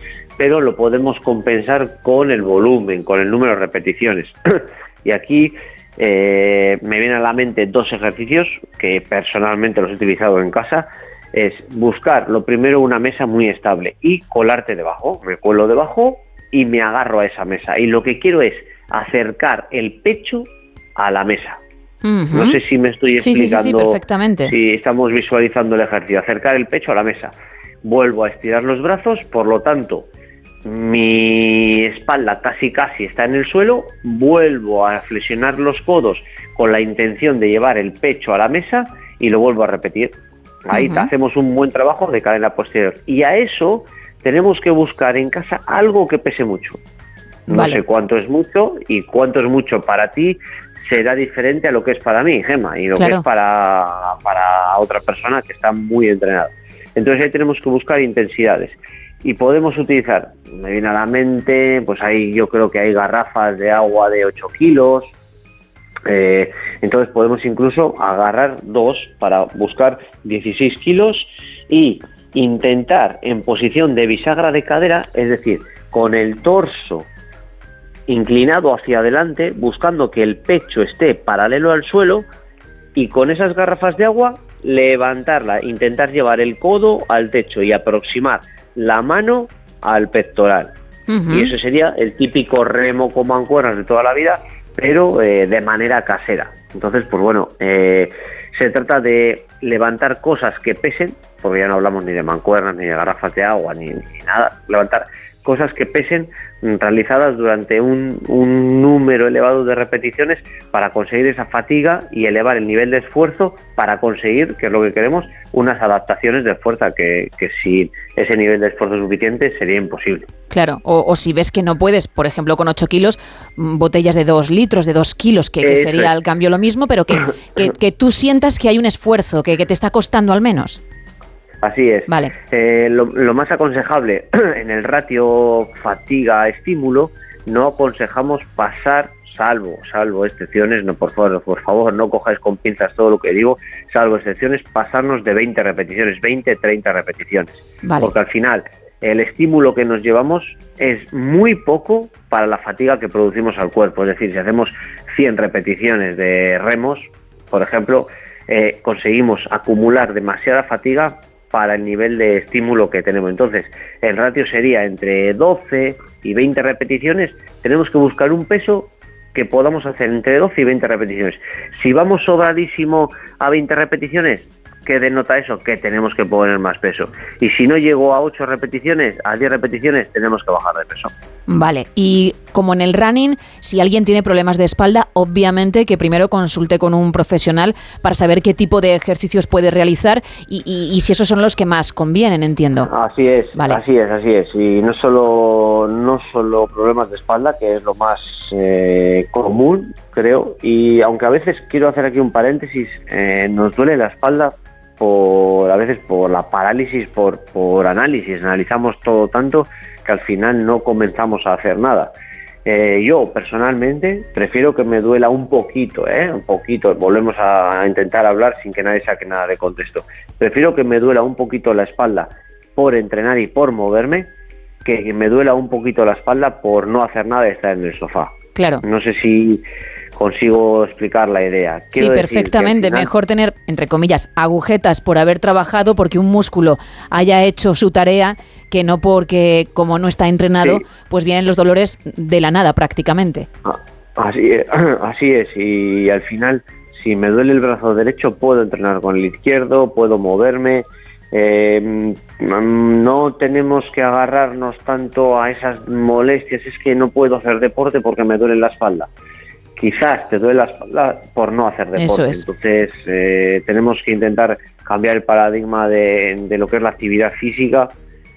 pero lo podemos compensar con el volumen, con el número de repeticiones. <clears throat> y aquí eh, me vienen a la mente dos ejercicios que personalmente los he utilizado en casa. Es buscar lo primero una mesa muy estable y colarte debajo. Me cuelo debajo y me agarro a esa mesa. Y lo que quiero es acercar el pecho a la mesa. No sé si me estoy Sí, sí, sí, sí, explicando. perfectamente. Si estamos visualizando el ejercicio, acercar el pecho a la mesa. Vuelvo a estirar los brazos, por lo tanto, mi espalda casi casi está en el suelo. Vuelvo a flexionar los codos con la intención de llevar el pecho a la mesa y lo vuelvo a repetir. Ahí hacemos un buen trabajo de cadena posterior. Y a eso tenemos que buscar en casa algo que pese mucho. No Vale. sé cuánto es mucho y cuánto es mucho para ti será diferente a lo que es para mí, Gema, y lo que es para, para otra persona que está muy entrenada. Entonces ahí tenemos que buscar intensidades. Y podemos utilizar, me viene a la mente, pues ahí yo creo que hay garrafas de agua de 8 kilos. eh, entonces podemos incluso agarrar dos para buscar 16 kilos y intentar en posición de bisagra de cadera, es decir, con el torso inclinado hacia adelante, buscando que el pecho esté paralelo al suelo y con esas garrafas de agua levantarla, intentar llevar el codo al techo y aproximar la mano al pectoral. Y eso sería el típico remo con mancuernas de toda la vida, pero eh, de manera casera. Entonces, pues bueno, eh, se trata de levantar cosas que pesen, porque ya no hablamos ni de mancuernas, ni de garrafas de agua, ni, ni nada, levantar cosas que pesen mm, realizadas durante un, un número elevado de repeticiones para conseguir esa fatiga y elevar el nivel de esfuerzo para conseguir, que es lo que queremos, unas adaptaciones de fuerza que, que sin ese nivel de esfuerzo suficiente sería imposible. Claro, o, o si ves que no puedes, por ejemplo, con 8 kilos, mm, botellas de 2 litros, de 2 kilos, que, sería al cambio lo mismo, pero que, que, que tú sientas que hay un esfuerzo, que, que te está costando al menos. Así es. Vale. Eh, lo, lo más aconsejable <clears throat> en el ratio fatiga-estímulo, no aconsejamos pasar salvo, salvo excepciones, no por favor, por favor, no cojáis con pinzas todo lo que digo, salvo excepciones, pasarnos de 20 repeticiones, 20, 30 repeticiones. Vale. Porque al final el estímulo que nos llevamos es muy poco para la fatiga que producimos al cuerpo. Es decir, si hacemos 100 repeticiones de remos, por ejemplo, eh, conseguimos acumular demasiada fatiga para el nivel de estímulo que tenemos. Entonces, el ratio sería entre 12 y 20 repeticiones. Tenemos que buscar un peso que podamos hacer entre 12 y 20 repeticiones. Si vamos sobradísimo a 20 repeticiones, ¿qué denota eso? Que tenemos que poner más peso. Y si no llego a 8 repeticiones, a 10 repeticiones, tenemos que bajar de peso. Vale, y como en el running, si alguien tiene problemas de espalda, obviamente que primero consulte con un profesional para saber qué tipo de ejercicios puede realizar y, y- y si esos son los que más convienen, entiendo. Así es, así es, así es. Y no solo, no solo problemas de espalda, que es lo más eh, común, creo. Y aunque a veces quiero hacer aquí un paréntesis, eh, nos duele la espalda por a veces por la parálisis, por, por análisis. Analizamos todo tanto que al final no comenzamos a hacer nada. Eh, yo personalmente prefiero que me duela un poquito, ¿eh? un poquito. Volvemos a intentar hablar sin que nadie saque nada de contexto. Prefiero que me duela un poquito la espalda por entrenar y por moverme que me duela un poquito la espalda por no hacer nada y estar en el sofá. Claro. No sé si consigo explicar la idea. Sí, Quiero perfectamente. final- Mejor tener, entre comillas, agujetas por haber trabajado porque un músculo haya hecho su tarea que no porque, como no está entrenado, Sí. pues vienen los dolores de la nada prácticamente. Así es, <clears throat> así es, y al final, si me duele el brazo derecho, puedo entrenar con el izquierdo, puedo moverme. eh, no tenemos que agarrarnos tanto a esas molestias, es que no puedo hacer deporte porque me duele la espalda. Quizás te duele la espalda por no hacer deporte. Eso es. Entonces, eh, tenemos que intentar cambiar el paradigma de, de lo que es la actividad física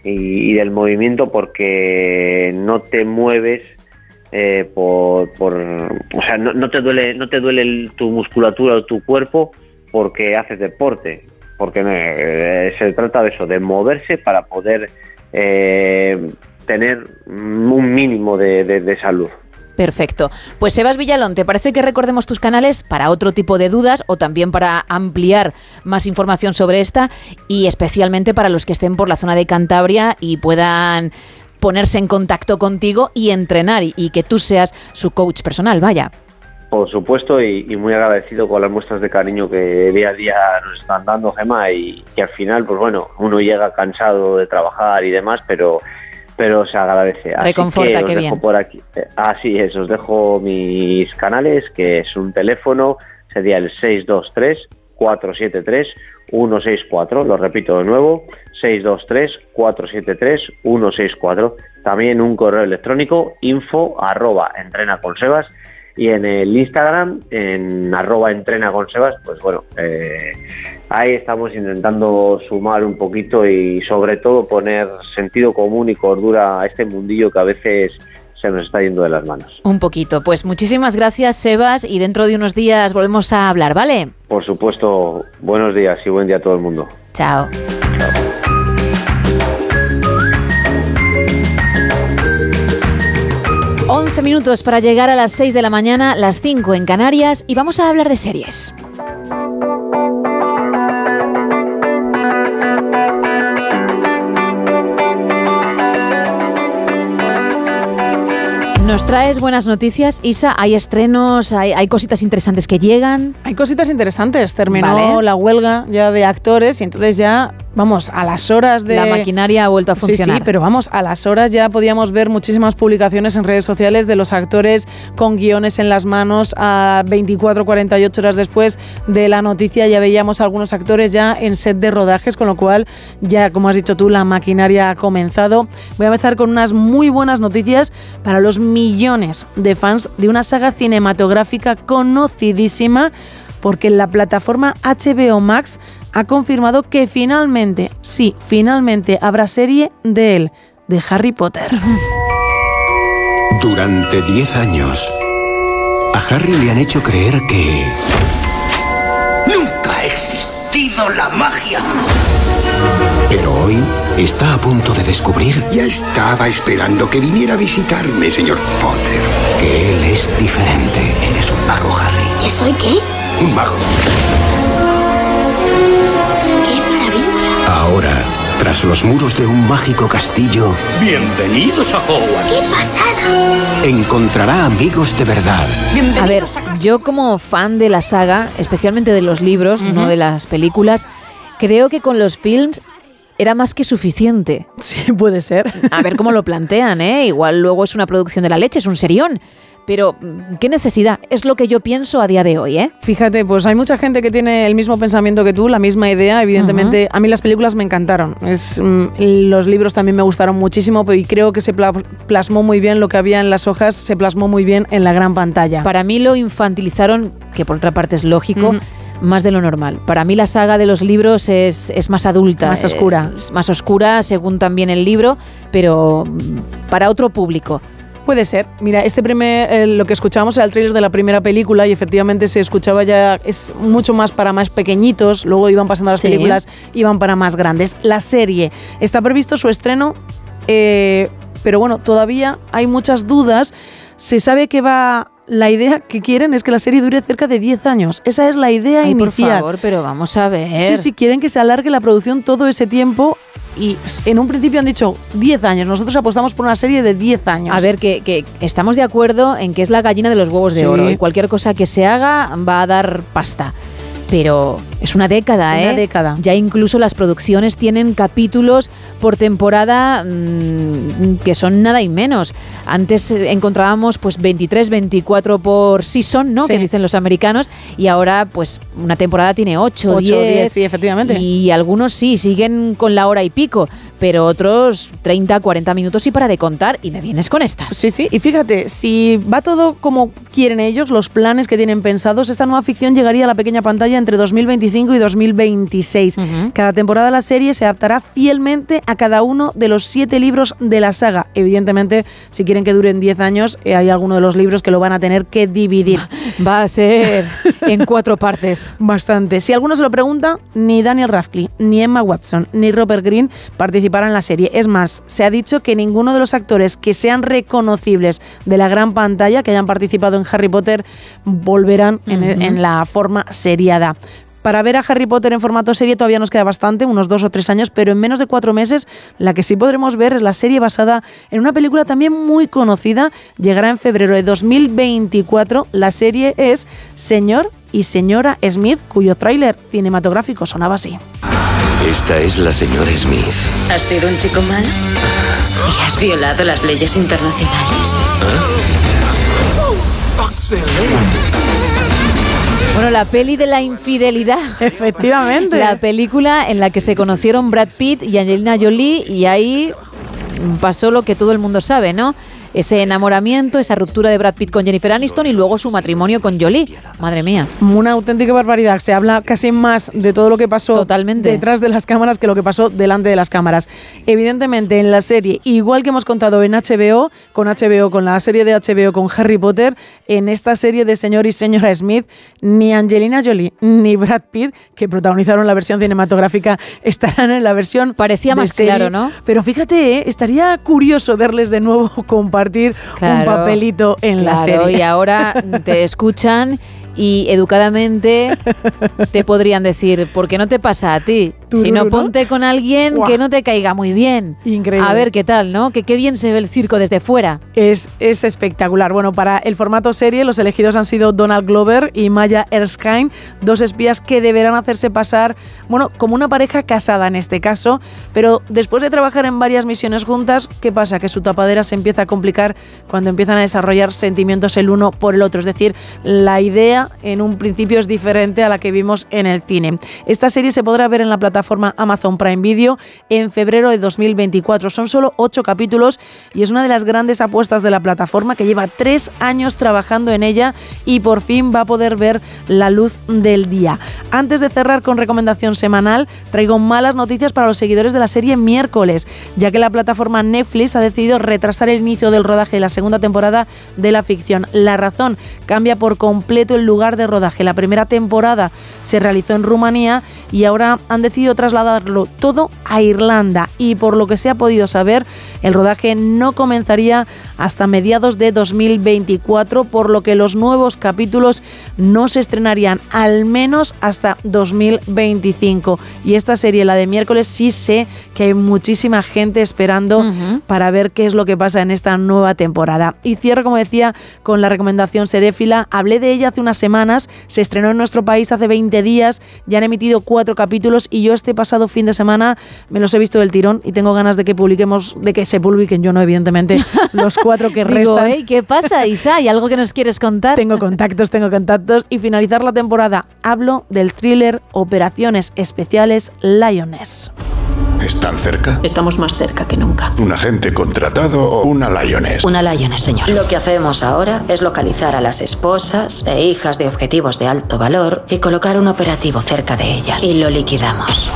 y, y del movimiento porque no te mueves eh, por, por o sea no, no te duele no te duele el- tu musculatura o tu cuerpo porque haces deporte porque eh, se trata de eso de moverse para poder eh, tener un mínimo de, de- de salud Perfecto. Pues Sebas Villalón, ¿te parece que recordemos tus canales para otro tipo de dudas o también para ampliar más información sobre esta y especialmente para los que estén por la zona de Cantabria y puedan ponerse en contacto contigo y entrenar y, que tú seas su coach personal, vaya. por supuesto y, y muy agradecido con las muestras de cariño que día a día nos están dando Gema y que al final pues bueno uno llega cansado de trabajar y demás pero pero se agradece. Así Reconforta, que os qué dejo bien. por aquí. eh, Así es, os dejo mis canales, que es un teléfono, sería el 623-473-164, lo repito de nuevo, 623-473-164. También un correo electrónico, info arroba entrena con Sebas. Y en el Instagram, en arroba entrena con Sebas, pues bueno, eh, ahí estamos intentando sumar un poquito y sobre todo poner sentido común y cordura a este mundillo que a veces se nos está yendo de las manos. Un poquito. Pues muchísimas gracias, Sebas, y dentro de unos días volvemos a hablar, ¿vale? Por supuesto, buenos días y buen día a todo el mundo. Chao. Once minutos para llegar a las 6 de la mañana, las 5 en Canarias, y vamos a hablar de series. Nos traes buenas noticias, Isa. Hay estrenos, hay, hay cositas interesantes que llegan. Hay cositas interesantes. Terminó Vale. la huelga ya de actores y entonces ya, vamos, a las horas de... La maquinaria ha vuelto a Sí, funcionar. sí, pero vamos, a las horas ya podíamos ver muchísimas publicaciones en redes sociales de los actores con guiones en las manos a 24, 48 horas después de la noticia. Ya veíamos a algunos actores ya en set de rodajes, con lo cual ya, como has dicho tú, la maquinaria ha comenzado. Voy a empezar con unas muy buenas noticias para los millones de fans de una saga cinematográfica conocidísima porque la plataforma HBO Max ha confirmado que finalmente, sí, finalmente habrá serie de él, de Harry Potter. Durante 10 años, a Harry le han hecho creer que... Nunca ha existido la magia. Pero hoy está a punto de descubrir Ya estaba esperando que viniera a visitarme, señor Potter. que él es diferente. Eres un mago, Harry. ¿Qué soy qué? Un mago. ¡Qué maravilla! Ahora, tras los muros de un mágico castillo, Bienvenidos a Hogwarts. ¡Qué pasada! encontrará amigos de verdad. A ver, yo como fan de la saga, especialmente de los libros, no de las películas, creo que con los films era más que suficiente. Sí, <laughs> puede ser. A ver cómo lo plantean, ¿eh? Igual luego es una producción de la leche, es un serión. Pero, mm, ¿qué necesidad? Es lo que yo pienso a día de hoy, ¿eh? Fíjate, pues hay mucha gente que tiene el mismo pensamiento que tú, la misma idea. Evidentemente, a mí las películas me encantaron. Es, mm, los libros también me gustaron muchísimo, pero y creo que se pla- plasmó muy bien lo que había en las hojas, se plasmó muy bien en la gran pantalla. Para mí lo infantilizaron, que por otra parte es lógico. Más de lo normal. Para mí la saga de los libros es, es más adulta. Más eh, oscura. más oscura según también el libro, pero mm, para otro público. Puede ser. Mira, este primer, eh, lo que escuchábamos era el tráiler de la primera película y efectivamente se escuchaba ya, es mucho más para más pequeñitos, luego iban pasando las Sí. películas, iban para más grandes. La serie, está previsto su estreno, eh, pero bueno, todavía hay muchas dudas. Se sabe que va, la idea que quieren es que la serie dure cerca de 10 años. Esa es la idea Ay, por inicial. favor, pero vamos a ver. Sí, sí, quieren que se alargue la producción todo ese tiempo y en un principio han dicho 10 años. Nosotros apostamos por una serie de 10 años. A ver, que, que estamos de acuerdo en que es la gallina de los huevos de Sí. oro y cualquier cosa que se haga va a dar pasta. Pero es una década, ¿eh? Una década. Ya incluso las producciones tienen capítulos por temporada mm, que son nada y menos. Antes eh, encontrábamos pues 23, 24 por season, ¿no? Sí. Que dicen los americanos. Y ahora pues una temporada tiene 8, Ocho, 10. 10, sí, efectivamente. Y algunos sí, siguen con la hora y pico. Pero otros 30, 40 minutos y para de contar. Y me vienes con estas. Sí, sí, y fíjate, si va todo como quieren ellos, los planes que tienen pensados, esta nueva ficción llegaría a la pequeña pantalla entre 2025 y 2026. Cada temporada de la serie se adaptará fielmente a cada uno de los siete libros de la saga. Evidentemente, si quieren que duren 10 años, eh, hay alguno de los libros que lo van a tener que dividir. Va a ser en cuatro partes. <laughs> Bastante. Si alguno se lo pregunta, ni Daniel Radcliffe, ni Emma Watson, ni Robert Green en la serie. Es más, se ha dicho que ninguno de los actores que sean reconocibles de la gran pantalla, que hayan participado en Harry Potter, volverán en, en la forma seriada. Para ver a Harry Potter en formato serie todavía nos queda bastante, unos dos o tres años, pero en menos de cuatro meses la que sí podremos ver es la serie basada en una película también muy conocida. Llegará en febrero de 2024. La serie es Señor y Señora Smith, cuyo tráiler cinematográfico sonaba así. Esta es la señora Smith. ¿Has sido un chico malo? ¿Y has violado las leyes internacionales? Bueno, la peli de la infidelidad. <laughs> Efectivamente. La película en la que se conocieron Brad Pitt y Angelina Jolie y ahí pasó lo que todo el mundo sabe, ¿no? Ese enamoramiento, esa ruptura de Brad Pitt con Jennifer Aniston y luego su matrimonio con Jolie. Madre mía. Una auténtica barbaridad. Se habla casi más de todo lo que pasó Totalmente. detrás de las cámaras que lo que pasó delante de las cámaras. Evidentemente, en la serie, igual que hemos contado en HBO, con HBO, con la serie de HBO con Harry Potter, en esta serie de Señor y Señora Smith, ni Angelina Jolie ni Brad Pitt, que protagonizaron la versión cinematográfica, estarán en la versión. Parecía más serie. claro, ¿no? Pero fíjate, ¿eh? estaría curioso verles de nuevo <laughs> compartir un Claro, papelito en la serie. Y ahora <laughs> te escuchan y educadamente te podrían decir, ¿por qué no te pasa a ti? Si no, ponte con alguien que no te caiga muy bien. Increíble. A ver qué tal, ¿no? Que qué bien se ve el circo desde fuera. Es, es espectacular. Bueno, para el formato serie, los elegidos han sido Donald Glover y Maya Erskine, dos espías que deberán hacerse pasar, bueno, como una pareja casada en este caso, pero después de trabajar en varias misiones juntas, ¿qué pasa? Que su tapadera se empieza a complicar cuando empiezan a desarrollar sentimientos el uno por el otro. Es decir, la idea en un principio es diferente a la que vimos en el cine. Esta serie se podrá ver en la plataforma Amazon Prime Video en febrero de 2024. Son solo ocho capítulos y es una de las grandes apuestas de la plataforma que lleva tres años trabajando en ella y por fin va a poder ver la luz del día. Antes de cerrar con recomendación semanal, traigo malas noticias para los seguidores de la serie miércoles, ya que la plataforma Netflix ha decidido retrasar el inicio del rodaje de la segunda temporada de la ficción. La razón cambia por completo el lugar de rodaje. La primera temporada se realizó en Rumanía y ahora han decidido trasladarlo todo a Irlanda y por lo que se ha podido saber, el rodaje no comenzaría hasta mediados de 2024, por lo que los nuevos capítulos no se estrenarían al menos hasta 2025. Y esta serie, la de miércoles, sí sé que hay muchísima gente esperando para ver qué es lo que pasa en esta nueva temporada. Y cierro, como decía, con la recomendación seréfila. Hablé de ella hace unas semanas, se estrenó en nuestro país hace 20 días, ya han emitido cuatro capítulos y yo este pasado fin de semana me los he visto del tirón y tengo ganas de que publiquemos, de que se publiquen, yo no, evidentemente, <laughs> los cuatro que restan. Digo, ¿Qué pasa, Isa? ¿Hay algo que nos quieres contar? Tengo contactos, tengo contactos. Y finalizar la temporada, hablo del thriller Operaciones Especiales Lioness. ¿Están cerca? Estamos más cerca que nunca. ¿Un agente contratado o una Lioness? Una Lioness, señor. Lo que hacemos ahora es localizar a las esposas e hijas de objetivos de alto valor y colocar un operativo cerca de ellas. Y lo liquidamos.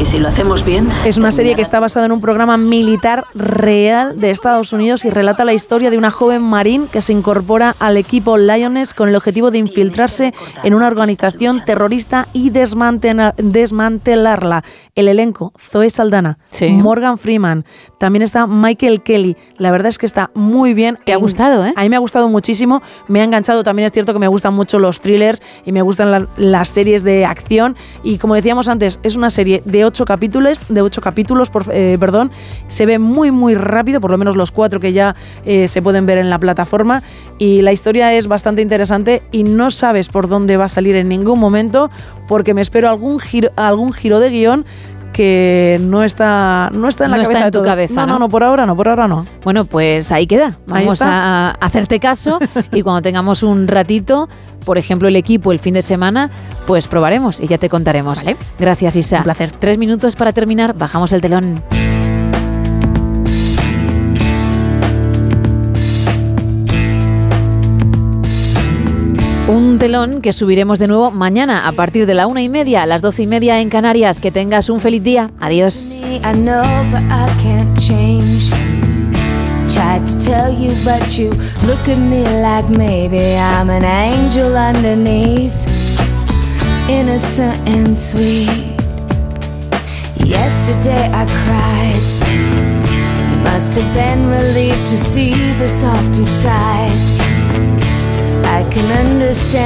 ¿Y si lo hacemos bien? Es una serie que está basada en un programa militar real de Estados Unidos y relata la historia de una joven marín que se incorpora al equipo Lioness con el objetivo de infiltrarse en una organización terrorista y desmantelarla. El elenco, Zoe Saldana, Morgan Freeman, también está Michael Kelly. La verdad es que está muy bien. ¿Te ha gustado, eh? A mí me ha gustado muchísimo. Me ha enganchado. También es cierto que me gustan mucho los thrillers y me gustan las series de acción. Y como decíamos antes, es una serie de ocho capítulos, de ocho capítulos, por, eh, perdón. Se ve muy, muy rápido, por lo menos los cuatro que ya eh, se pueden ver en la plataforma. Y la historia es bastante interesante y no sabes por dónde va a salir en ningún momento, porque me espero algún giro, algún giro de guion que no está, no está en la no cabeza está en de tu todo. cabeza, No, ¿no? no, por ahora no, por ahora no. Bueno, pues ahí queda. Vamos a hacerte caso <laughs> y cuando tengamos un ratito, por ejemplo, el equipo el fin de semana, pues probaremos y ya te contaremos. Gracias, Isa. Un placer. Tres minutos para terminar, bajamos el telón. Un telón que subiremos de nuevo mañana a partir de la una y media a las doce y media en Canarias. Que tengas un feliz día. Adiós. Tried to tell you, but you look at me like maybe I'm an angel underneath, innocent and sweet. Yesterday I cried. You must have been relieved to see the softer side. Can understand